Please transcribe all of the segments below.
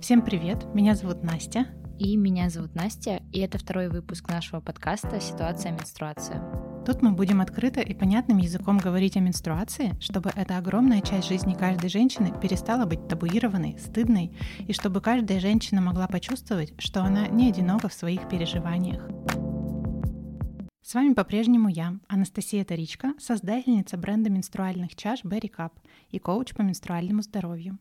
Всем привет, меня зовут Настя. И меня зовут Настя, и это второй выпуск нашего подкаста «Ситуация менструация». Тут мы будем открыто и понятным языком говорить о менструации, чтобы эта огромная часть жизни каждой женщины перестала быть табуированной, стыдной, и чтобы каждая женщина могла почувствовать, что она не одинока в своих переживаниях. С вами по-прежнему я, Анастасия Таричка, создательница бренда менструальных чаш Berry Cup и коуч по менструальному здоровью.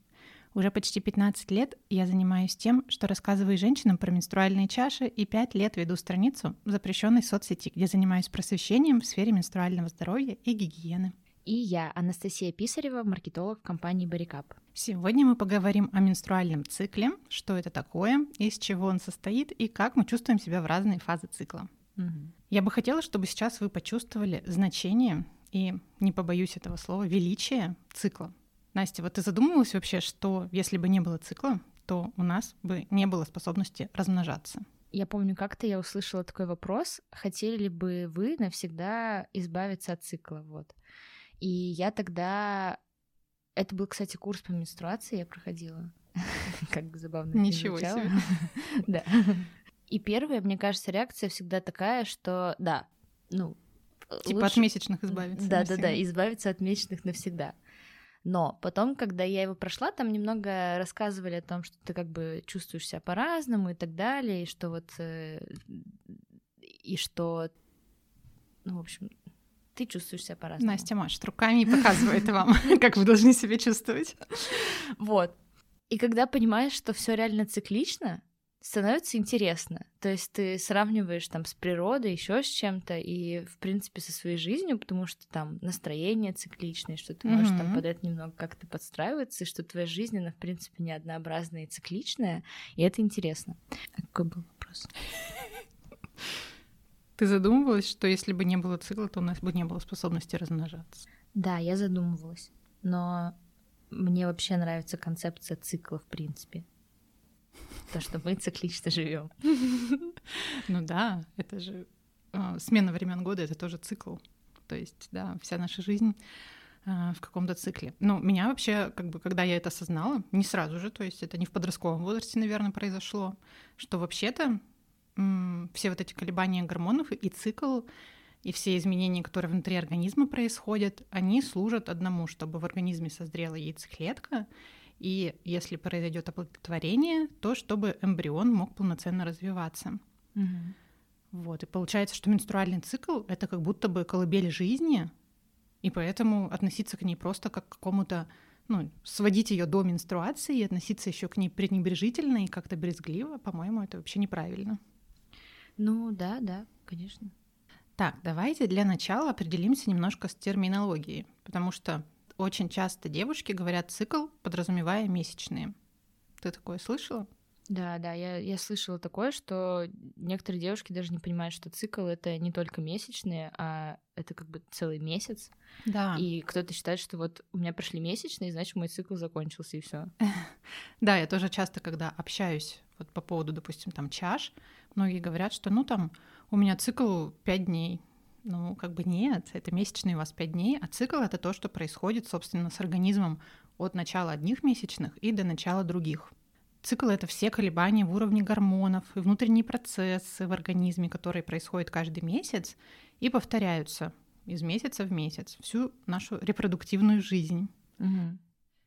Уже почти 15 лет я занимаюсь тем, что рассказываю женщинам про менструальные чаши и 5 лет веду страницу в запрещенной соцсети, где занимаюсь просвещением в сфере менструального здоровья и гигиены. И я, Анастасия Писарева, маркетолог компании Barricap. Сегодня мы поговорим о менструальном цикле, что это такое, из чего он состоит и как мы чувствуем себя в разные фазы цикла. Угу. Я бы хотела, чтобы сейчас вы почувствовали значение и, не побоюсь этого слова, величие цикла. Настя, вот ты задумывалась вообще, что если бы не было цикла, то у нас бы не было способности размножаться? Я помню, как-то я услышала такой вопрос, хотели ли бы вы навсегда избавиться от цикла, вот. И я тогда... Это был, кстати, курс по менструации, я проходила. Как забавно. Ничего себе. Да. И первая, мне кажется, реакция всегда такая, что да, ну... Типа лучше... от месячных избавиться. Да-да-да, избавиться от месячных навсегда. Но потом, когда я его прошла, там немного рассказывали о том, что ты как бы чувствуешь себя по-разному и так далее, и что вот... Э, и что... Ну, в общем, ты чувствуешь себя по-разному. Настя машет руками и показывает вам, как вы должны себя чувствовать. Вот. И когда понимаешь, что все реально циклично, становится интересно. То есть ты сравниваешь там с природой, еще с чем-то, и, в принципе, со своей жизнью, потому что там настроение цикличное, что ты можешь mm-hmm. там под это немного как-то подстраиваться, и что твоя жизнь, она, в принципе, не однообразная и цикличная, и это интересно. А какой был вопрос? Ты задумывалась, что если бы не было цикла, то у нас бы не было способности размножаться? Да, я задумывалась. Но мне вообще нравится концепция цикла, в принципе то, что мы циклично живем. Ну да, это же а, смена времен года, это тоже цикл. То есть, да, вся наша жизнь а, в каком-то цикле. Ну, меня вообще, как бы, когда я это осознала, не сразу же, то есть это не в подростковом возрасте, наверное, произошло, что вообще-то все вот эти колебания гормонов и цикл, и все изменения, которые внутри организма происходят, они служат одному, чтобы в организме созрела яйцеклетка, и если произойдет оплодотворение, то чтобы эмбрион мог полноценно развиваться. Угу. Вот. И получается, что менструальный цикл — это как будто бы колыбель жизни, и поэтому относиться к ней просто как к какому-то ну, сводить ее до менструации и относиться еще к ней пренебрежительно и как-то брезгливо, по-моему, это вообще неправильно. Ну да, да, конечно. Так, давайте для начала определимся немножко с терминологией, потому что очень часто девушки говорят цикл, подразумевая месячные. Ты такое слышала? Да, да, я, я слышала такое, что некоторые девушки даже не понимают, что цикл это не только месячные, а это как бы целый месяц. Да. И кто-то считает, что вот у меня прошли месячные, значит мой цикл закончился и все. Да, я тоже часто, когда общаюсь вот по поводу, допустим, там чаш, многие говорят, что ну там у меня цикл 5 дней, ну, как бы нет, это месячные у вас 5 дней, а цикл — это то, что происходит, собственно, с организмом от начала одних месячных и до начала других. Цикл — это все колебания в уровне гормонов и внутренние процессы в организме, которые происходят каждый месяц и повторяются из месяца в месяц всю нашу репродуктивную жизнь. Угу.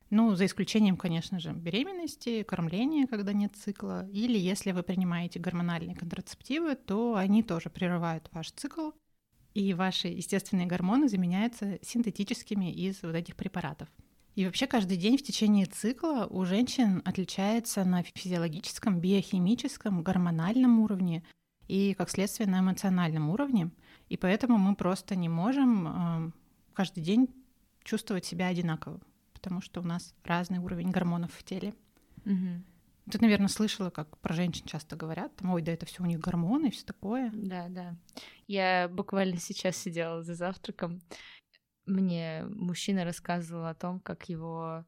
Ну, за исключением, конечно же, беременности, кормления, когда нет цикла, или если вы принимаете гормональные контрацептивы, то они тоже прерывают ваш цикл, и ваши естественные гормоны заменяются синтетическими из вот этих препаратов. И вообще каждый день в течение цикла у женщин отличается на физиологическом, биохимическом, гормональном уровне и, как следствие, на эмоциональном уровне. И поэтому мы просто не можем э, каждый день чувствовать себя одинаково, потому что у нас разный уровень гормонов в теле. Угу. Ты, наверное, слышала, как про женщин часто говорят, там, ой, да это все у них гормоны и все такое. Да, да. Я буквально сейчас сидела за завтраком. Мне мужчина рассказывал о том, как его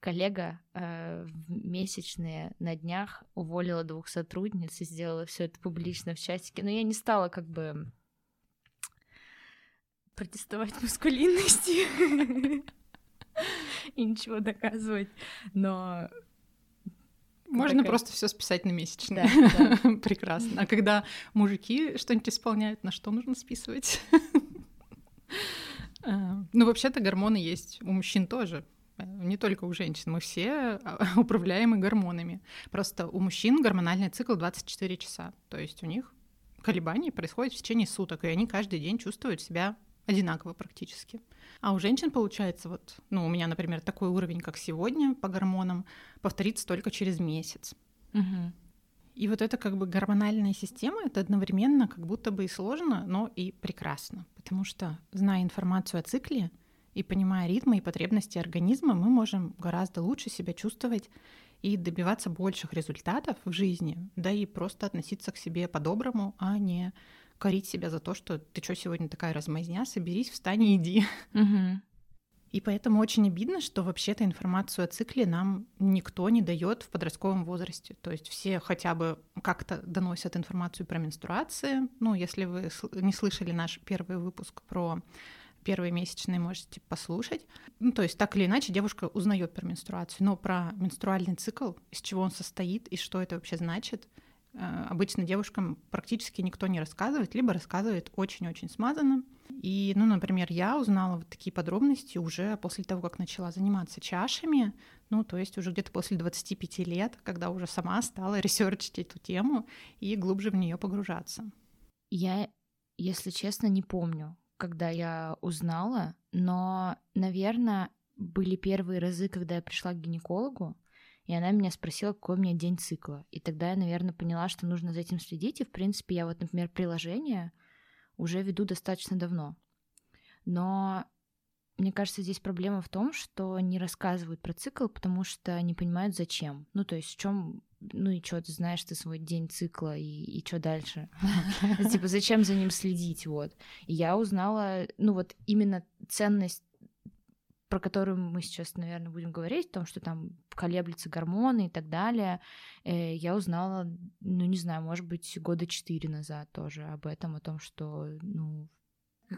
коллега э, в месячные на днях уволила двух сотрудниц и сделала все это публично в чатике. Но я не стала как бы протестовать маскулинности и ничего доказывать. Но Можно такая- просто все списать на месячные. Да, да. Прекрасно. А когда мужики что-нибудь исполняют, на что нужно списывать? А, Ну, вообще-то гормоны есть у мужчин тоже. э, Не только у женщин. Мы все а, управляемы гормонами. Просто у мужчин гормональный цикл 24 часа. То есть у них колебания происходят в течение суток, и они каждый день чувствуют себя одинаково практически. А у женщин получается вот, ну, у меня, например, такой уровень, как сегодня по гормонам, повторится только через месяц. Мгм. И вот это как бы гормональная система, это одновременно как будто бы и сложно, но и прекрасно. Потому что, зная информацию о цикле и понимая ритмы и потребности организма, мы можем гораздо лучше себя чувствовать и добиваться больших результатов в жизни, да и просто относиться к себе по-доброму, а не корить себя за то, что ты что сегодня такая размазня, соберись, встань и иди. Мгм. И поэтому очень обидно, что вообще-то информацию о цикле нам никто не дает в подростковом возрасте. То есть все хотя бы как-то доносят информацию про менструации. Ну, если вы не слышали наш первый выпуск про первые месячные, можете послушать. Ну, то есть так или иначе девушка узнает про менструацию, но про менструальный цикл, из чего он состоит и что это вообще значит, обычно девушкам практически никто не рассказывает, либо рассказывает очень-очень смазанно. И, ну, например, я узнала вот такие подробности уже после того, как начала заниматься чашами, ну, то есть уже где-то после 25 лет, когда уже сама стала ресерчить эту тему и глубже в нее погружаться. Я, если честно, не помню, когда я узнала, но, наверное, были первые разы, когда я пришла к гинекологу, и она меня спросила, какой у меня день цикла. И тогда я, наверное, поняла, что нужно за этим следить. И, в принципе, я вот, например, приложение уже веду достаточно давно. Но мне кажется, здесь проблема в том, что не рассказывают про цикл, потому что не понимают, зачем. Ну, то есть в чем, ну и что, ты знаешь ты свой день цикла, и, и что дальше? Типа, зачем за ним следить, вот. И я узнала, ну вот именно ценность про которую мы сейчас, наверное, будем говорить, о том, что там колеблются гормоны и так далее, э, я узнала, ну, не знаю, может быть, года четыре назад тоже об этом, о том, что, ну,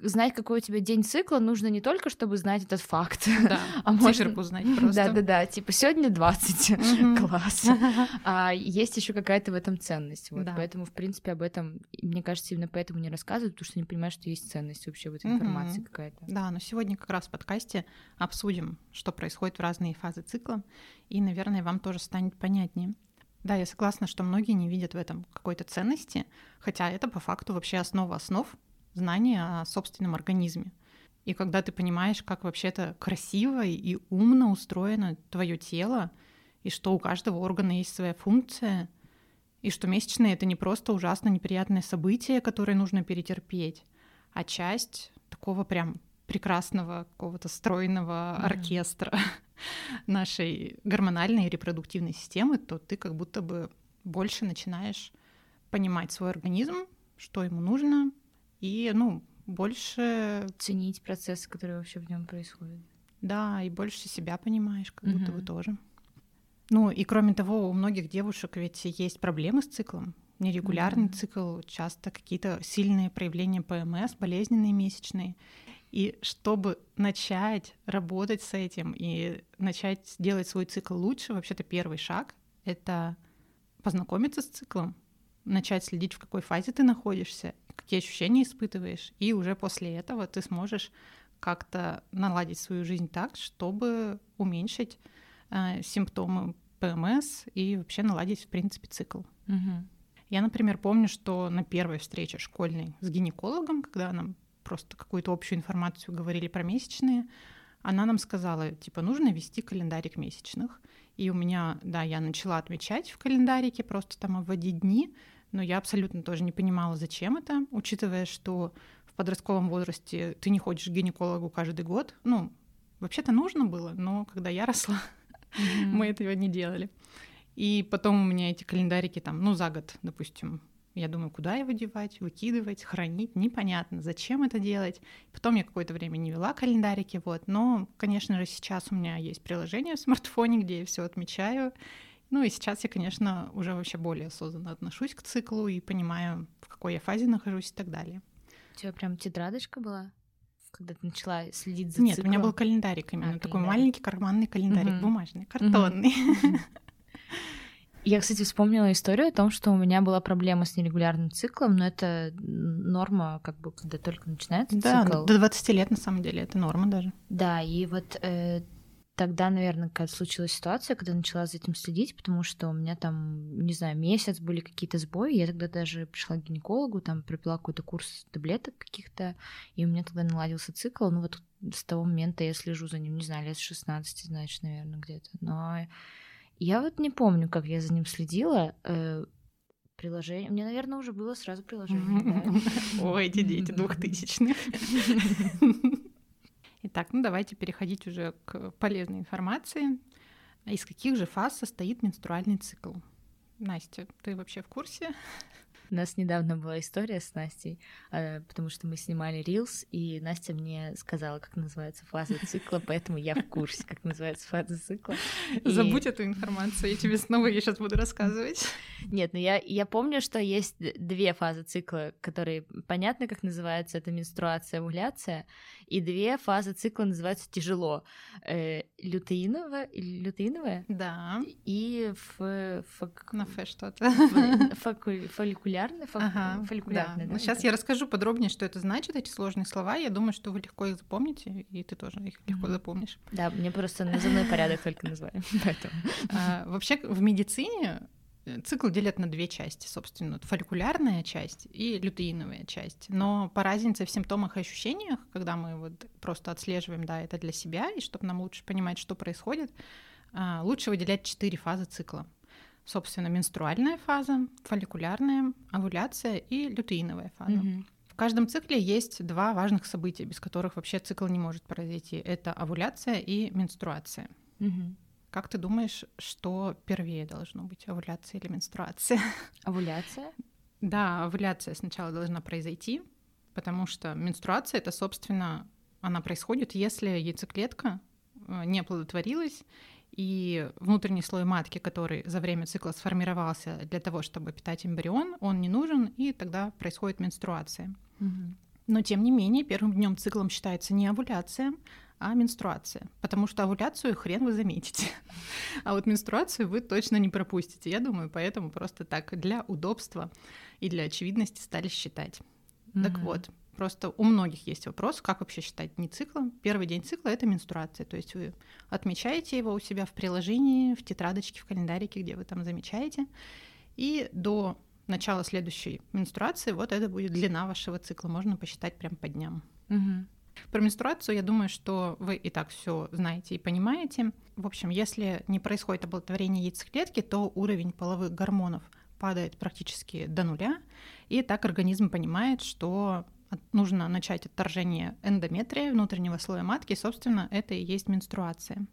знать, какой у тебя день цикла, нужно не только, чтобы знать этот факт, Да, а можно... циферку знать просто. Да-да-да, типа, сегодня 20, Мгм. класс. А есть еще какая-то в этом ценность. Вот. Да. Поэтому, в принципе, об этом, мне кажется, именно поэтому не рассказывают, потому что не понимают, что есть ценность вообще в этой Мгм. информации какая-то. Да, но сегодня как раз в подкасте обсудим, что происходит в разные фазы цикла, и, наверное, вам тоже станет понятнее. Да, я согласна, что многие не видят в этом какой-то ценности, хотя это по факту вообще основа основ знания о собственном организме. И когда ты понимаешь, как вообще-то красиво и умно устроено твое тело, и что у каждого органа есть своя функция, и что месячные — это не просто ужасно неприятное событие, которое нужно перетерпеть, а часть такого прям прекрасного какого-то стройного Мгм. оркестра нашей гормональной и репродуктивной системы, то ты как будто бы больше начинаешь понимать свой организм, что ему нужно, и, ну, больше, Ценить процессы, которые вообще в нем происходят. да, и больше себя понимаешь, как будто бы тоже. Ну, и кроме того, у многих девушек ведь есть проблемы с циклом. Нерегулярный Да. цикл, часто какие-то сильные проявления ПМС, болезненные месячные. И чтобы начать работать с этим и начать делать свой цикл лучше, вообще-то первый шаг — это познакомиться с циклом, начать следить, в какой фазе ты находишься, какие ощущения испытываешь, и уже после этого ты сможешь как-то наладить свою жизнь так, чтобы уменьшить э, симптомы ПМС и вообще наладить, в принципе, цикл. Мгм. Я, например, помню, что на первой встрече школьной с гинекологом, когда нам просто какую-то общую информацию говорили про месячные, она нам сказала, типа, нужно вести календарик месячных. И у меня, да, я начала отмечать в календарике, просто там вводить дни, но я абсолютно тоже не понимала, зачем это, учитывая, что в подростковом возрасте ты не ходишь к гинекологу каждый год. Ну, вообще-то нужно было, но когда я росла, Мгм. мы этого не делали. И потом у меня эти календарики там, ну, за год, допустим, я думаю, куда его девать, выкидывать, хранить, непонятно, зачем это делать. Потом я какое-то время не вела календарики, вот. Но, конечно же, сейчас у меня есть приложение в смартфоне, где я все отмечаю. Ну и сейчас я, конечно, уже вообще более осознанно отношусь к циклу и понимаю, в какой я фазе нахожусь и так далее. У тебя прям тетрадочка была, когда ты начала следить за Нет, у циклом? меня был календарик именно, А, такой календарик. маленький карманный календарик, Мгм. бумажный, картонный. Я, кстати, вспомнила историю о том, что у меня была проблема с нерегулярным циклом, но это норма, как бы, когда только начинается да, цикл. до 20 лет, на самом деле, это норма даже. Да, и вот э, тогда, наверное, какая-то случилась ситуация, когда начала за этим следить, потому что у меня там, не знаю, месяц были какие-то сбои. Я тогда даже пришла к гинекологу, там пропила какой-то курс таблеток каких-то, и у меня тогда наладился цикл. Ну вот с того момента я слежу за ним, не знаю, лет с 16, значит, наверное, где-то. Но я вот не помню, как я за ним следила. Э, приложение. У меня, наверное, уже было сразу приложение. Ой, эти дети двухтысячные. Итак, ну давайте переходить уже к полезной информации. Из каких же фаз состоит менструальный цикл? Настя, ты вообще в курсе? У нас недавно была история с Настей, э, потому что мы снимали Reels, и Настя мне сказала, как называется фаза цикла, поэтому я в курсе, как называется фаза цикла. И... Забудь эту информацию, я тебе снова ее сейчас буду рассказывать. Нет, ну я, я помню, что есть две фазы цикла, которые понятно, как называются, это менструация, овуляция, и две фазы цикла называются тяжело. Э, лютеиновая, лютеиновая? Да. И ф, фак... На фе что-то. фолликулярная, фак... ага, фолликулярная. Да. Да? Ну, сейчас я расскажу подробнее, что это значит, эти сложные слова. Я думаю, что вы легко их запомните, и ты тоже их легко mm-hmm. запомнишь. Да, мне просто назывной порядок только назвали. А, вообще в медицине Э, цикл делят на две части, собственно, фолликулярная часть и лютеиновая часть. Но по разнице в симптомах и ощущениях, когда мы вот просто отслеживаем, да, это для себя, и чтобы нам лучше понимать, что происходит, а, лучше выделять четыре фазы цикла. Собственно, менструальная фаза, фолликулярная, овуляция и лютеиновая фаза. Mm-hmm. В каждом цикле есть два важных события, без которых вообще цикл не может произойти. Это овуляция и менструация. Mm-hmm. Как ты думаешь, что первее должно быть, овуляция или менструация? Овуляция? Да, овуляция сначала должна произойти, потому что менструация это, собственно, она происходит, если яйцеклетка э, не оплодотворилась, и внутренний слой матки, который за время цикла сформировался для того, чтобы питать эмбрион, он не нужен, и тогда происходит менструация. Угу. Но тем не менее, первым днем циклом считается не овуляция, а менструация. Потому что овуляцию хрен вы заметите. А вот менструацию вы точно не пропустите. Я думаю, поэтому просто так для удобства и для очевидности стали считать. Mm-hmm. Так вот, просто у многих есть вопрос, как вообще считать дни цикла. Первый день цикла — это менструация. То есть вы отмечаете его у себя в приложении, в тетрадочке, в календарике, где вы там замечаете. И до начала следующей менструации вот это будет длина вашего цикла. Можно посчитать прям по дням. Угу. Про менструацию, я думаю, что вы и так все знаете и понимаете. В общем, если не происходит оплодотворение яйцеклетки, то уровень половых гормонов падает практически до нуля, и так организм понимает, что нужно начать отторжение эндометрия, внутреннего слоя матки, и, собственно, это и есть менструация.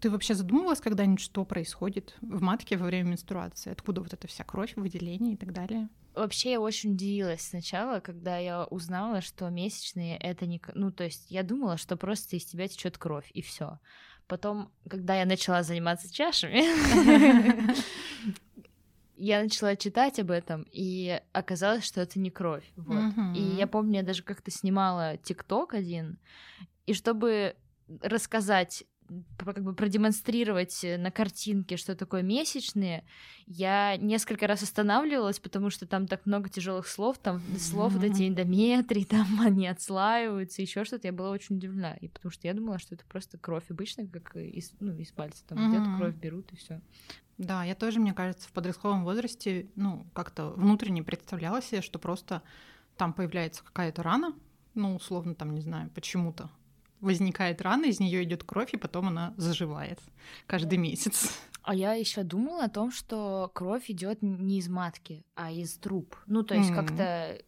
Ты вообще задумывалась когда-нибудь, что происходит в матке во время менструации? Откуда вот эта вся кровь, выделение и так далее? Вообще я очень удивилась сначала, когда я узнала, что месячные это не... Ну, то есть я думала, что просто из тебя течет кровь, и все. Потом, когда я начала заниматься чашами, я начала читать об этом, и оказалось, что это не кровь. Вот. И я помню, я даже как-то снимала ТикТок один, и чтобы рассказать как бы продемонстрировать э, на картинке, что такое месячные, я несколько раз останавливалась, потому что там так много тяжелых слов, там слов вот эти эндометрии, там они отслаиваются, еще что-то. Я была очень удивлена, и потому что я думала, что это просто кровь обычно, как из, ну, из пальца, там где-то кровь берут и все. Да, я тоже, мне кажется, в подростковом возрасте, ну, как-то внутренне представляла себе, что просто там появляется какая-то рана, ну, условно, там, не знаю, почему-то возникает рана, из нее идет кровь, и потом она заживает каждый месяц. А я еще думала о том, что кровь идет не из матки, а из труб. Ну, то есть mm-hmm. как-то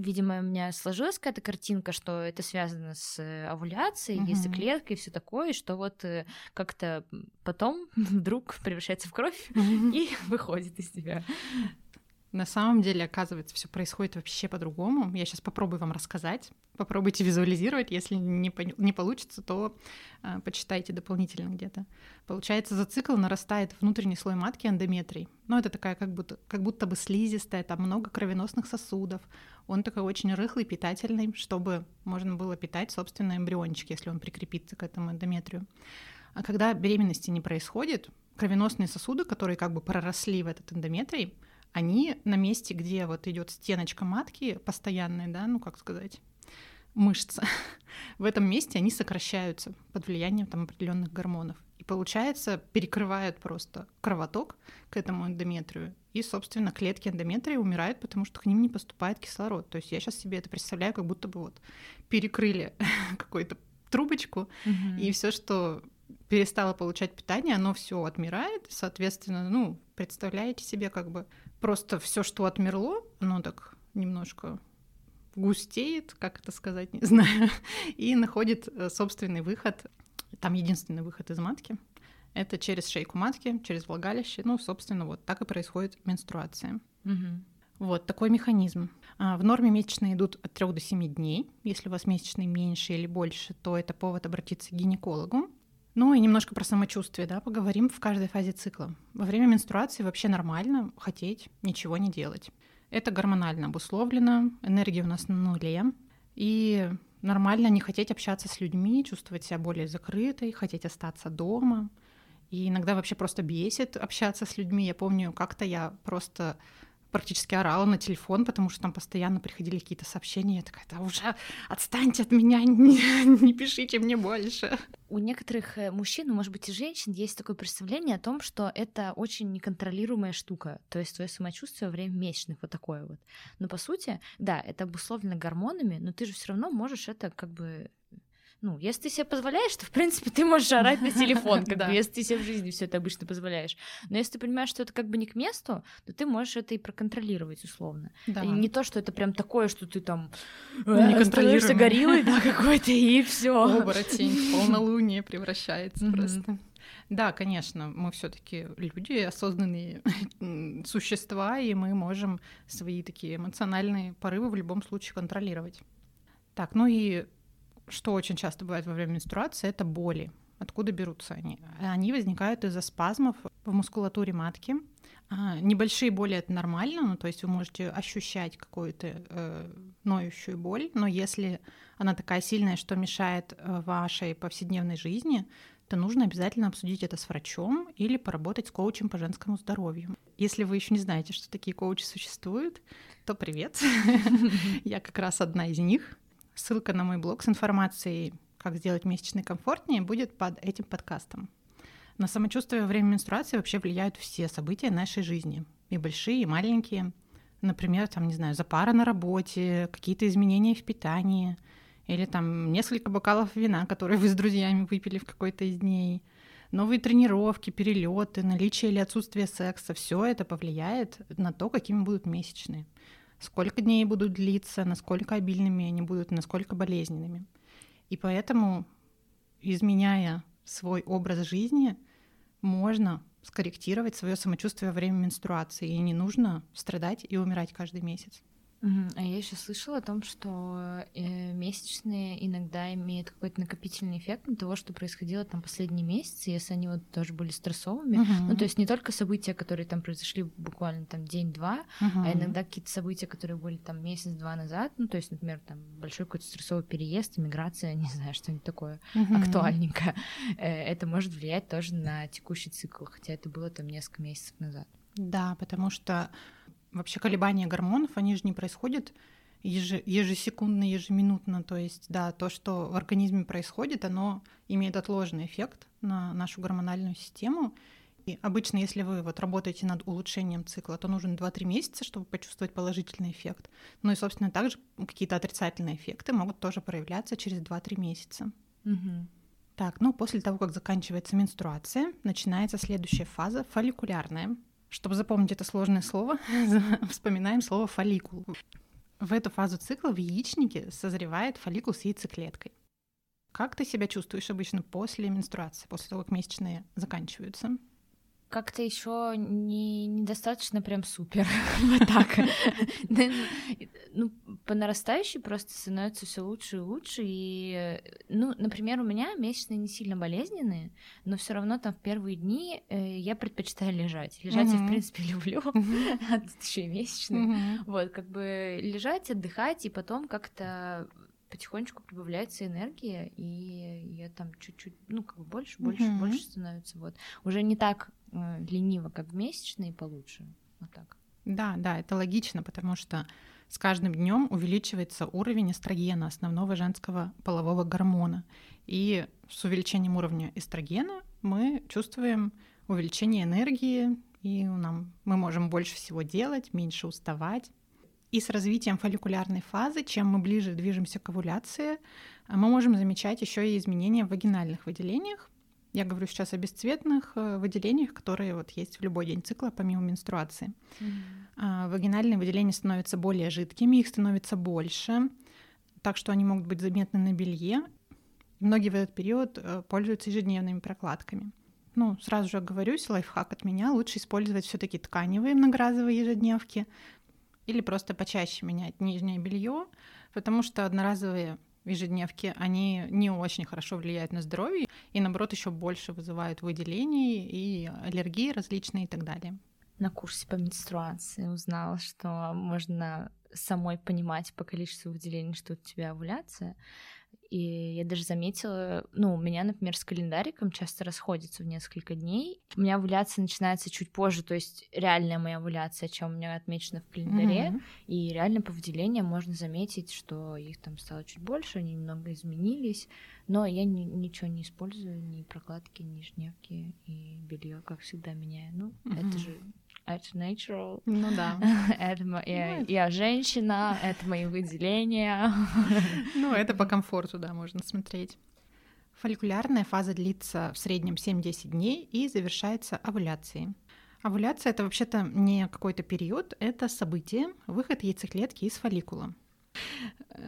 видимо, у меня сложилась какая-то картинка, что это связано с э, овуляцией, mm-hmm. яйцеклеткой и все такое, что вот э, как-то потом вдруг превращается в кровь mm-hmm. и выходит из тебя. На самом деле, оказывается, все происходит вообще по-другому. Я сейчас попробую вам рассказать. Попробуйте визуализировать. Если не, по- не получится, то э, почитайте дополнительно где-то. Получается, за цикл нарастает внутренний слой матки эндометрий. Ну, это такая как будто, как будто бы слизистая, там много кровеносных сосудов. Он такой очень рыхлый, питательный, чтобы можно было питать, собственно, эмбриончик, если он прикрепится к этому эндометрию. А когда беременности не происходит, кровеносные сосуды, которые как бы проросли в этот эндометрий, они на месте, где вот идет стеночка матки постоянная, да, ну как сказать, мышца, в этом месте они сокращаются под влиянием там определенных гормонов. И получается, перекрывают просто кровоток к этому эндометрию. И, собственно, клетки эндометрия умирают, потому что к ним не поступает кислород. То есть я сейчас себе это представляю, как будто бы вот перекрыли какую-то трубочку, mm-hmm. и все, что перестало получать питание, оно все отмирает. Соответственно, ну, представляете себе, как бы просто все, что отмерло, оно так немножко густеет, как это сказать, не знаю, и находит э, собственный выход. Там единственный выход из матки. Это через шейку матки, через влагалище. Ну, собственно, вот так и происходит менструация. Угу. Вот такой механизм. А, в норме месячные идут от 3 до 7 дней. Если у вас месячные меньше или больше, то это повод обратиться к гинекологу. Ну и немножко про самочувствие, да, поговорим в каждой фазе цикла. Во время менструации вообще нормально хотеть ничего не делать. Это гормонально обусловлено, энергия у нас на нуле, и нормально не хотеть общаться с людьми, чувствовать себя более закрытой, хотеть остаться дома. И иногда вообще просто бесит общаться с людьми. Я помню, как-то я просто практически орала на телефон, потому что там постоянно приходили какие-то сообщения. Я такая, да уже отстаньте от меня, не, не пишите мне больше. У некоторых э, мужчин, ну, может быть, и женщин есть такое представление о том, что это очень неконтролируемая штука, то есть твое самочувствие во время месячных вот такое вот. Но по сути, да, это обусловлено гормонами, но ты же все равно можешь это как бы ну, если ты себе позволяешь, то, в принципе, ты можешь орать на телефон, как бы, если ты себе в жизни все это обычно позволяешь. Но если ты понимаешь, что это как бы не к месту, то ты можешь это и проконтролировать условно. Да. И не то, что это прям такое, что ты там не контролируешься гориллой, да, какой-то, и все. Оборотень, полнолуние превращается просто. Да, конечно, мы все-таки люди, осознанные существа, и мы можем свои такие эмоциональные порывы в любом случае контролировать. Так, ну и что очень часто бывает во время менструации, это боли. Откуда берутся они? Они возникают из-за спазмов в мускулатуре матки. А, небольшие боли это нормально, ну то есть вы можете ощущать какую-то э, ноющую боль, но если она такая сильная, что мешает э, вашей повседневной жизни, то нужно обязательно обсудить это с врачом или поработать с коучем по женскому здоровью. Если вы еще не знаете, что такие коучи существуют, то привет. Я как раз одна из них. Ссылка на мой блог с информацией, как сделать месячный комфортнее, будет под этим подкастом. На самочувствие во время менструации вообще влияют все события нашей жизни, и большие, и маленькие. Например, там, не знаю, запара на работе, какие-то изменения в питании, или там несколько бокалов вина, которые вы с друзьями выпили в какой-то из дней, новые тренировки, перелеты, наличие или отсутствие секса, все это повлияет на то, какими будут месячные сколько дней будут длиться, насколько обильными они будут, насколько болезненными. И поэтому, изменяя свой образ жизни, можно скорректировать свое самочувствие во время менструации, и не нужно страдать и умирать каждый месяц. А я еще слышала о том, что э, месячные иногда имеют какой-то накопительный эффект на того, что происходило там последние месяцы, если они вот тоже были стрессовыми. Uh-huh. Ну, то есть не только события, которые там произошли буквально там день-два, uh-huh. а иногда какие-то события, которые были там месяц-два назад, ну, то есть, например, там большой какой-то стрессовый переезд, иммиграция, не знаю, что-нибудь такое uh-huh. актуальненькое. Э, это может влиять тоже на текущий цикл, хотя это было там несколько месяцев назад. Да, потому что вообще колебания гормонов, они же не происходят ежесекундно, ежеминутно. То есть, да, то, что в организме происходит, оно имеет отложенный эффект на нашу гормональную систему. И обычно, если вы вот работаете над улучшением цикла, то нужно 2-3 месяца, чтобы почувствовать положительный эффект. Ну и, собственно, также какие-то отрицательные эффекты могут тоже проявляться через 2-3 месяца. Угу. Так, ну после того, как заканчивается менструация, начинается следующая фаза фолликулярная. Чтобы запомнить это сложное слово, вспоминаем слово фолликул. В эту фазу цикла в яичнике созревает фолликул с яйцеклеткой. Как ты себя чувствуешь обычно после менструации, после того, как месячные заканчиваются? Как-то еще не, недостаточно прям супер. Вот так. Ну, по нарастающей просто становится все лучше и лучше. И, ну, например, у меня месячные не сильно болезненные, но все равно там в первые дни э, я предпочитаю лежать. Лежать я, в принципе, люблю. А тут еще и месячные. Вот, как бы лежать, отдыхать, и потом как-то потихонечку прибавляется энергия, и я там чуть-чуть, ну, как бы больше, больше, mm-hmm. больше становится. Вот. Уже не так э, лениво, как в месячные, получше. Вот так. Да, да, это логично, потому что с каждым днем увеличивается уровень эстрогена, основного женского полового гормона. И с увеличением уровня эстрогена мы чувствуем увеличение энергии, и нам, мы можем больше всего делать, меньше уставать. И с развитием фолликулярной фазы, чем мы ближе движемся к овуляции, мы можем замечать еще и изменения в вагинальных выделениях. Я говорю сейчас о бесцветных э, выделениях, которые вот есть в любой день цикла, помимо менструации. Mm-hmm. Вагинальные выделения становятся более жидкими, их становится больше, так что они могут быть заметны на белье. Многие в этот период э, пользуются ежедневными прокладками. Ну, сразу же оговорюсь, лайфхак от меня. Лучше использовать все таки тканевые многоразовые ежедневки или просто почаще менять нижнее белье, потому что одноразовые ежедневки, они не очень хорошо влияют на здоровье и, наоборот, еще больше вызывают выделений и аллергии различные и так далее. На курсе по менструации узнала, что можно самой понимать по количеству выделений, что у тебя овуляция. И я даже заметила, ну, у меня, например, с календариком часто расходится в несколько дней. У меня овуляция начинается чуть позже, то есть реальная моя овуляция, чем у меня отмечено в календаре. Mm-hmm. И реально по выделениям можно заметить, что их там стало чуть больше, они немного изменились. Но я ни, ничего не использую, ни прокладки, ни жневки и белье, как всегда, меняю. Ну, mm-hmm. это же это natural. Ну да. это я, ну, я женщина, это мои выделения. ну, это по комфорту, да, можно смотреть. Фолликулярная фаза длится в среднем 7-10 дней и завершается овуляцией. Овуляция — это вообще-то не какой-то период, это событие, выход яйцеклетки из фолликула.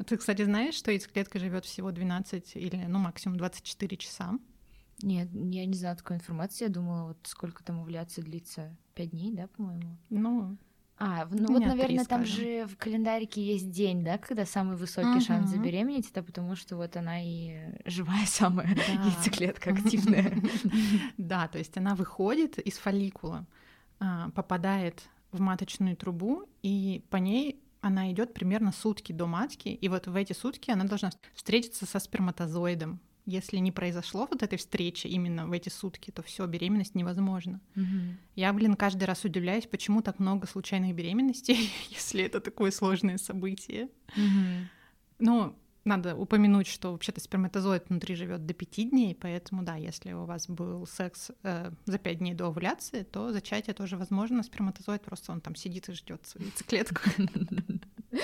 Ты, кстати, знаешь, что яйцеклетка живет всего 12 или, ну, максимум 24 часа? Нет, я не знала такой информации. Я думала, вот сколько там овуляция длится? Пять дней, да, по-моему? Ну, а, ну вот, наверное, там же в календарике есть день, да, когда самый высокий uh-huh. шанс забеременеть, это потому что вот она и живая самая да. яйцеклетка активная. Да, то есть она выходит из фолликула, а, попадает в маточную трубу, и по ней она идет примерно сутки до матки, и вот в эти сутки она должна встретиться со сперматозоидом, если не произошло вот этой встречи именно в эти сутки, то все, беременность невозможна. Угу. Я, блин, каждый раз удивляюсь, почему так много случайных беременностей, если это такое сложное событие. Угу. Ну, надо упомянуть, что вообще-то сперматозоид внутри живет до пяти дней, поэтому да, если у вас был секс э, за пять дней до овуляции, то зачатие тоже возможно. Сперматозоид просто он там сидит и ждет свою яйцеклетку.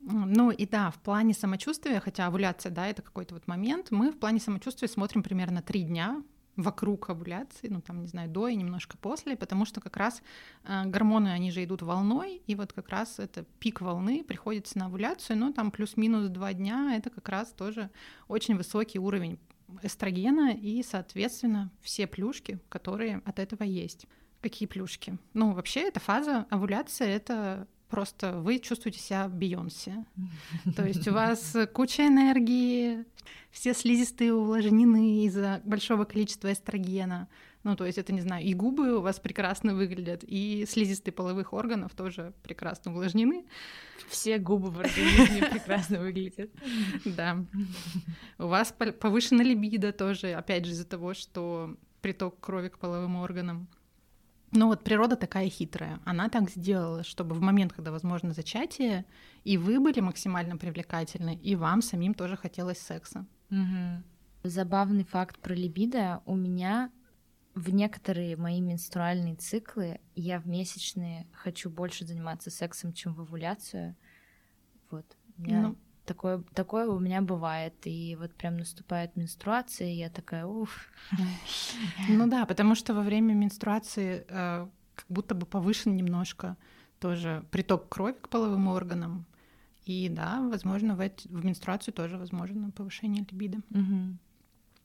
Ну и да, в плане самочувствия, хотя овуляция, да, это какой-то вот момент, мы в плане самочувствия смотрим примерно три дня вокруг овуляции, ну там, не знаю, до и немножко после, потому что как раз э, гормоны, они же идут волной, и вот как раз это пик волны приходится на овуляцию, но там плюс-минус два дня, это как раз тоже очень высокий уровень эстрогена и, соответственно, все плюшки, которые от этого есть. Какие плюшки? Ну, вообще, эта фаза овуляции — это просто вы чувствуете себя Бейонсе. То есть у вас куча энергии, все слизистые увлажнены из-за большого количества эстрогена. Ну, то есть это, не знаю, и губы у вас прекрасно выглядят, и слизистые половых органов тоже прекрасно увлажнены. Все губы в организме прекрасно выглядят. Да. У вас повышена либидо тоже, опять же, из-за того, что приток крови к половым органам. Ну вот природа такая хитрая. Она так сделала, чтобы в момент, когда возможно зачатие, и вы были максимально привлекательны, и вам самим тоже хотелось секса. Угу. Забавный факт про либидо. У меня в некоторые мои менструальные циклы я в месячные хочу больше заниматься сексом, чем в овуляцию. Вот. Я... Ну, Такое, такое у меня бывает. И вот прям наступает менструация, и я такая, уф. Ну да, потому что во время менструации э, как будто бы повышен немножко тоже приток крови к половым органам. И да, возможно, в, эти, в менструацию тоже возможно повышение либидо. Угу.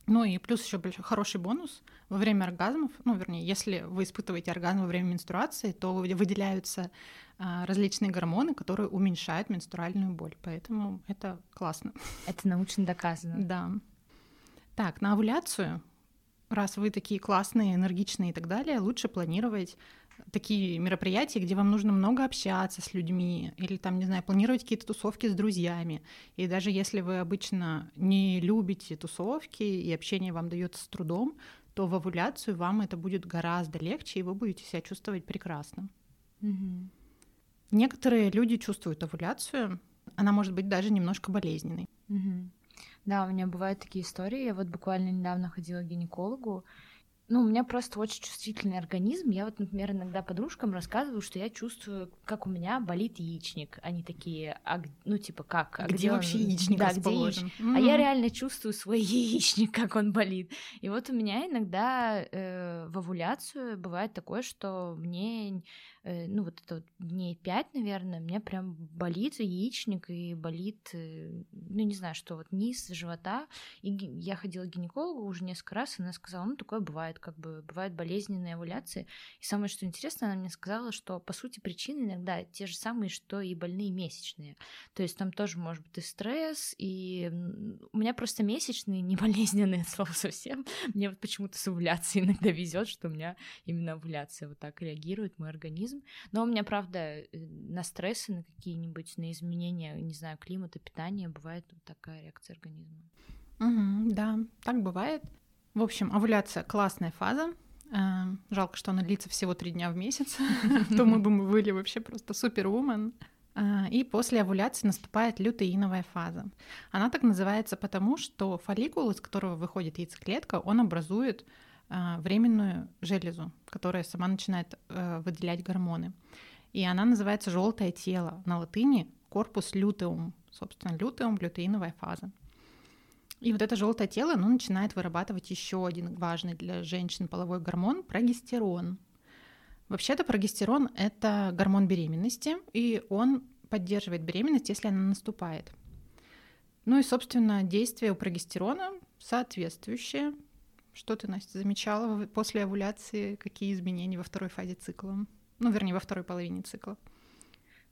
Ну и плюс еще большой хороший бонус во время оргазмов, ну вернее, если вы испытываете оргазм во время менструации, то выделяются а, различные гормоны, которые уменьшают менструальную боль, поэтому это классно. Это научно доказано. Да. Так, на овуляцию раз вы такие классные, энергичные и так далее, лучше планировать такие мероприятия, где вам нужно много общаться с людьми, или там, не знаю, планировать какие-то тусовки с друзьями. И даже если вы обычно не любите тусовки, и общение вам дается с трудом, то в овуляцию вам это будет гораздо легче, и вы будете себя чувствовать прекрасно. Мгм. Некоторые люди чувствуют овуляцию, она может быть даже немножко болезненной. Мгм. Да, у меня бывают такие истории. Я вот буквально недавно ходила к гинекологу. Ну, у меня просто очень чувствительный организм. Я вот, например, иногда подружкам рассказываю, что я чувствую, как у меня болит яичник. Они такие, а, ну, типа, как? А где он?» вообще яичник да, где расположен? яич- А я реально чувствую свой яичник, как он болит. И вот у меня иногда э, в овуляцию бывает такое, что мне, ну вот это вот дней пять, наверное, мне прям болит яичник и болит, э, ну не знаю, что вот низ живота. И я ходила к гинекологу уже несколько раз, и она сказала, ну такое бывает, как бы бывают болезненные овуляции. И самое что интересно, она мне сказала, что по сути причины иногда те же самые, что и больные месячные. То есть там тоже может быть и стресс, и у меня просто месячные не болезненные от слова совсем. Мне вот почему-то с овуляцией иногда везет, что у меня именно овуляция вот так реагирует, мой организм. Но у меня, правда, э, на стрессы, на какие-нибудь, на изменения, не знаю, климата, питания бывает вот такая реакция организма. Мгм, да, так бывает. В общем, овуляция классная фаза. Э, Жалко, что она длится всего три дня в месяц. То мы бы мы были вообще просто супервумен. А, И после овуляции наступает лютеиновая фаза. Она так называется потому, что фолликул, из которого выходит яйцеклетка, он образует временную железу, которая сама начинает э, выделять гормоны. И она называется желтое тело на латыни корпус лютеум. Собственно, лютеум, лютеиновая фаза. И вот это желтое тело, оно начинает вырабатывать еще один важный для женщин половой гормон прогестерон. Вообще-то прогестерон — это гормон беременности, и он поддерживает беременность, если она наступает. Ну и, собственно, действие у прогестерона соответствующее. Что ты, Настя, замечала после овуляции? Какие изменения во второй фазе цикла? Ну, вернее, во второй половине цикла.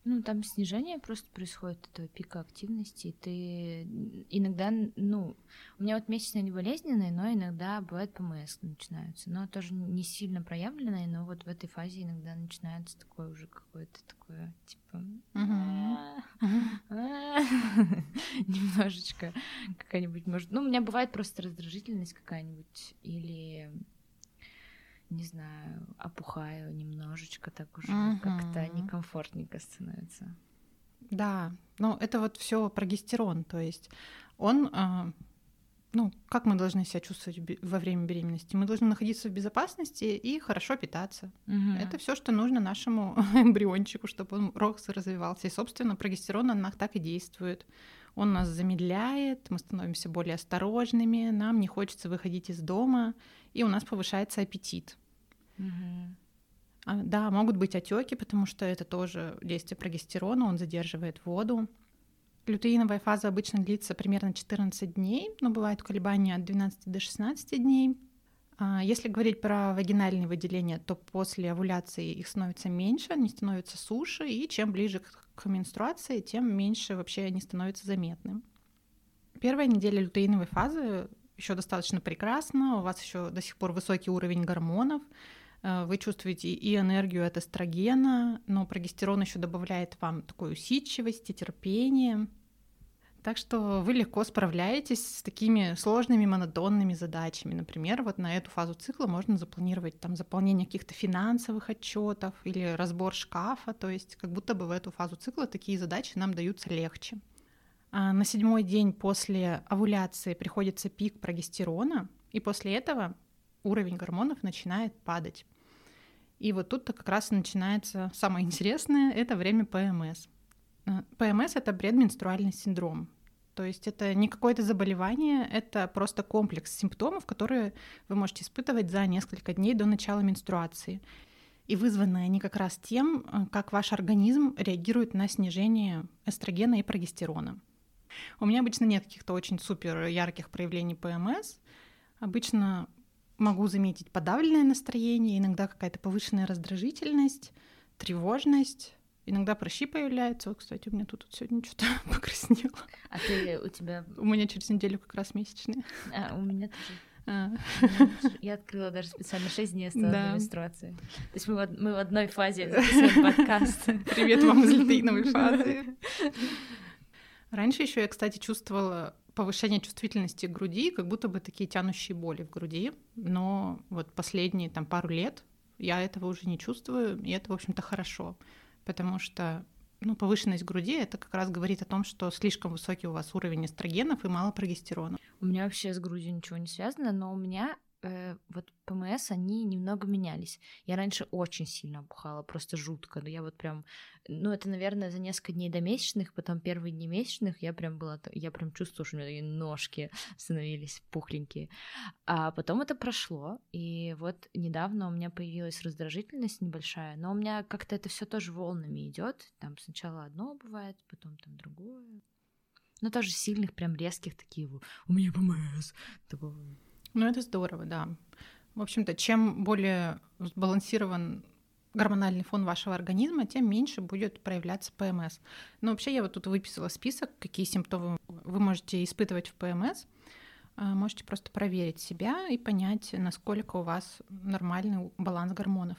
Ну, там снижение просто происходит этого пика активности. Ты иногда, ну, у меня вот месячные не болезненные, но иногда бывает ПМС начинаются. Но тоже не сильно проявленные, но вот в этой фазе иногда начинается такое уже какое-то такое, типа... Мгм. Немножечко какая-нибудь, может... Ну, у меня бывает просто раздражительность какая-нибудь или не знаю, опухаю немножечко, так уже как-то Мгм. некомфортненько становится. Да, но это вот все прогестерон, то есть он, а, ну, как мы должны себя чувствовать во время беременности? Мы должны находиться в безопасности и хорошо питаться. Это все, что нужно нашему эмбриончику, чтобы он рос и развивался. И, собственно, прогестерон на нас так и действует. Он нас замедляет, мы становимся более осторожными, нам не хочется выходить из дома, и у нас повышается аппетит. А, Да, могут быть отеки, потому что это тоже действие прогестерона, он задерживает воду. Лютеиновая фаза обычно длится примерно 14 дней, но бывают колебания от 12 до 16 дней. А, Если говорить про вагинальные выделения, то после овуляции их становится меньше, они становятся суше, и чем ближе к менструации, тем меньше вообще они становятся заметны. Первая неделя лютеиновой фазы еще достаточно прекрасна, у вас еще до сих пор высокий уровень гормонов, вы чувствуете и энергию от эстрогена, но прогестерон еще добавляет вам такой усидчивости, терпения. Так что вы легко справляетесь с такими сложными монотонными задачами. Например, вот на эту фазу цикла можно запланировать там заполнение каких-то финансовых отчетов или разбор шкафа. То есть как будто бы в эту фазу цикла такие задачи нам даются легче. А на седьмой день после овуляции приходится пик прогестерона, и после этого уровень гормонов начинает падать. И вот тут-то как раз начинается самое интересное, это время ПМС. Э, ПМС — это предменструальный синдром. То есть это не какое-то заболевание, это просто комплекс симптомов, которые вы можете испытывать за несколько дней до начала менструации. И вызваны они как раз тем, э, как ваш организм реагирует на снижение эстрогена и прогестерона. У меня обычно нет каких-то очень супер ярких проявлений ПМС. Обычно могу заметить подавленное настроение, иногда какая-то повышенная раздражительность, тревожность, иногда прыщи появляются. Вот, кстати, у меня тут вот сегодня что-то покраснело. А ты у тебя... У меня через неделю как раз месячные. А, у меня тоже. А. Я открыла даже специально 6 дней осталось до менструации. То есть мы в, мы в одной фазе записываем подкаст. Привет вам из литейновой фазы. Раньше еще я, кстати, чувствовала повышение чувствительности груди, как будто бы такие тянущие боли в груди. Но вот последние там пару лет я этого уже не чувствую, и это, в общем-то, хорошо, потому что ну, повышенность груди это как раз говорит о том, что слишком высокий у вас уровень эстрогенов и мало прогестерона. У меня вообще с грудью ничего не связано, но у меня э, вот ПМС, они немного менялись. Я раньше очень сильно опухала, просто жутко. Но я вот прям, ну, это, наверное, за несколько дней до месячных, потом первые дни месячных я прям была, я прям чувствую, что у меня такие ножки становились пухленькие. А потом это прошло, и вот недавно у меня появилась раздражительность небольшая, но у меня как-то это все тоже волнами идет. Там сначала одно бывает, потом там другое. Но тоже сильных, прям резких такие, у меня ПМС. Такого ну, это здорово, да. В общем-то, чем более сбалансирован гормональный фон вашего организма, тем меньше будет проявляться ПМС. Но вообще я вот тут выписала список, какие симптомы вы можете испытывать в ПМС. А, можете просто проверить себя и понять, насколько у вас нормальный баланс гормонов.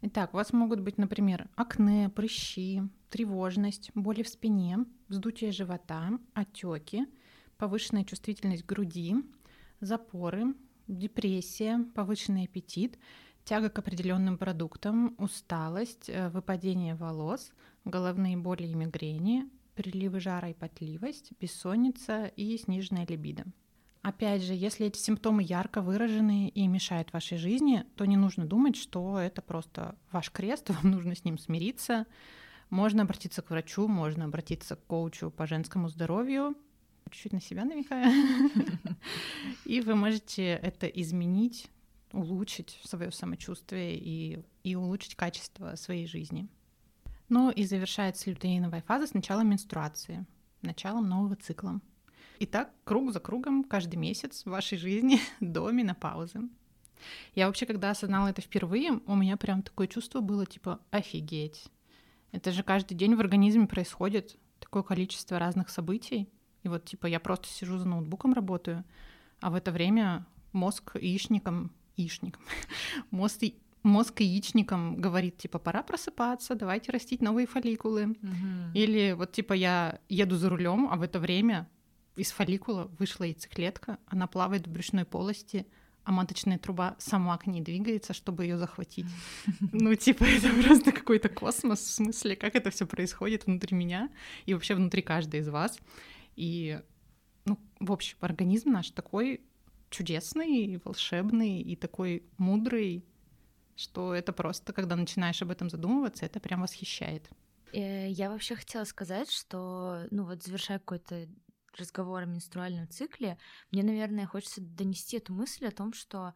Итак, у вас могут быть, например, акне, прыщи, тревожность, боли в спине, вздутие живота, отеки, повышенная чувствительность груди, запоры, депрессия, повышенный аппетит, тяга к определенным продуктам, усталость, э, выпадение волос, головные боли и мигрени, приливы жара и потливость, бессонница и сниженная либидо. Опять же, если эти симптомы ярко выражены и мешают вашей жизни, то не нужно думать, что это просто ваш крест, вам нужно с ним смириться. Можно обратиться к врачу, можно обратиться к коучу по женскому здоровью, чуть-чуть на себя намекая. И вы можете это изменить, улучшить свое самочувствие и, и улучшить качество своей жизни. Ну и завершается лютеиновая фаза с началом менструации, началом нового цикла. И так круг за кругом каждый месяц в вашей жизни до менопаузы. Я вообще, когда осознала это впервые, у меня прям такое чувство было типа офигеть. Это же каждый день в организме происходит такое количество разных событий, и вот, типа, я просто сижу за ноутбуком, работаю, а в это время мозг яичником, яичником, мозг, мозг яичником говорит, типа, пора просыпаться, давайте растить новые фолликулы. Угу. Или вот, типа, я еду за рулем, а в это время из фолликула вышла яйцеклетка, она плавает в брюшной полости, а маточная труба сама к ней двигается, чтобы ее захватить. Ну, типа, это просто какой-то космос, в смысле, как это все происходит внутри меня и вообще внутри каждой из вас. И, ну, в общем, организм наш такой чудесный, волшебный и такой мудрый, что это просто, когда начинаешь об этом задумываться, это прям восхищает. Э, я вообще хотела сказать, что, ну вот завершая какой-то разговор о менструальном цикле, мне, наверное, хочется донести эту мысль о том, что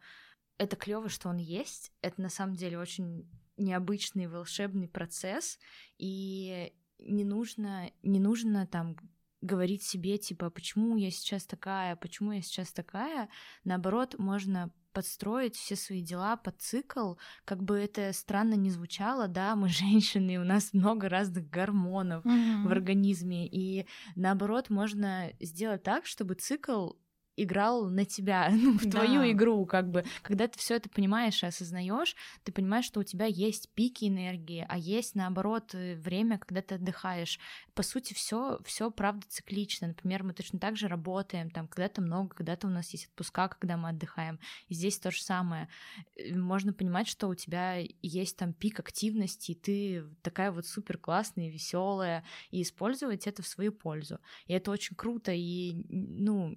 это клево, что он есть. Это на самом деле очень необычный волшебный процесс, и не нужно, не нужно там говорить себе, типа, почему я сейчас такая, почему я сейчас такая, наоборот, можно подстроить все свои дела под цикл, как бы это странно не звучало, да, мы женщины, у нас много разных гормонов mm-hmm. в организме, и наоборот можно сделать так, чтобы цикл играл на тебя, ну, в твою да. игру, как бы, когда ты все это понимаешь и осознаешь, ты понимаешь, что у тебя есть пики энергии, а есть наоборот э, время, когда ты отдыхаешь. По сути, все, все правда циклично. Например, мы точно так же работаем, там, когда-то много, когда-то у нас есть отпуска, когда мы отдыхаем. И здесь то же самое. Э, можно понимать, что у тебя есть там пик активности, и ты такая вот супер классная, веселая, и использовать это в свою пользу. И это очень круто, и, ну,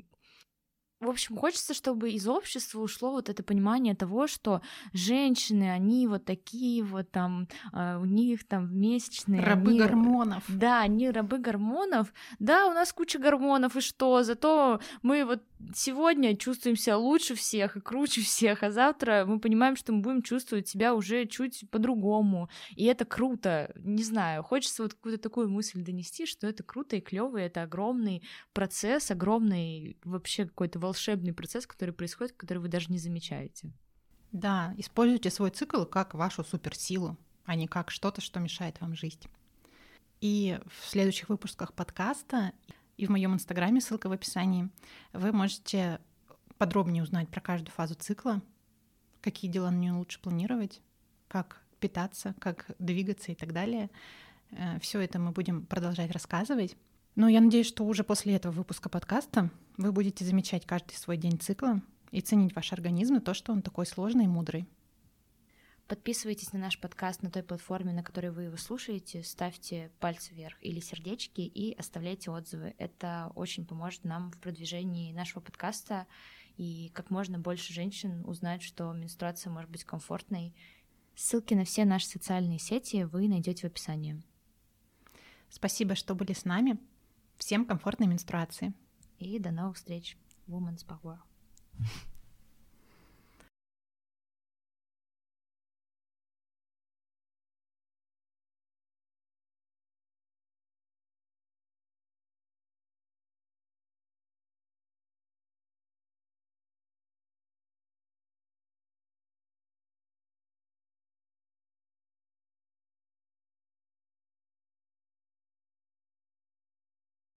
в общем, хочется, чтобы из общества ушло вот это понимание того, что женщины, они вот такие вот там, э, у них там месячные... Рабы они, гормонов. Да, они рабы гормонов. Да, у нас куча гормонов, и что? Зато мы вот сегодня чувствуем себя лучше всех и круче всех, а завтра мы понимаем, что мы будем чувствовать себя уже чуть по-другому. И это круто. Не знаю, хочется вот какую-то такую мысль донести, что это круто и клево, это огромный процесс, огромный вообще какой-то волшебный процесс, который происходит, который вы даже не замечаете. Да, используйте свой цикл как вашу суперсилу, а не как что-то, что мешает вам жить. И в следующих выпусках подкаста и в моем инстаграме, ссылка в описании, вы можете подробнее узнать про каждую фазу цикла, какие дела на нее лучше планировать, как питаться, как двигаться и так далее. Э, Все это мы будем продолжать рассказывать. Но я надеюсь, что уже после этого выпуска подкаста вы будете замечать каждый свой день цикла и ценить ваш организм и то, что он такой сложный и мудрый. Подписывайтесь на наш подкаст на той платформе, на которой вы его слушаете, ставьте пальцы вверх или сердечки и оставляйте отзывы. Это очень поможет нам в продвижении нашего подкаста и как можно больше женщин узнать, что менструация может быть комфортной. Ссылки на все наши социальные сети вы найдете в описании. Спасибо, что были с нами. Всем комфортной менструации. И до новых встреч. Woman's Power.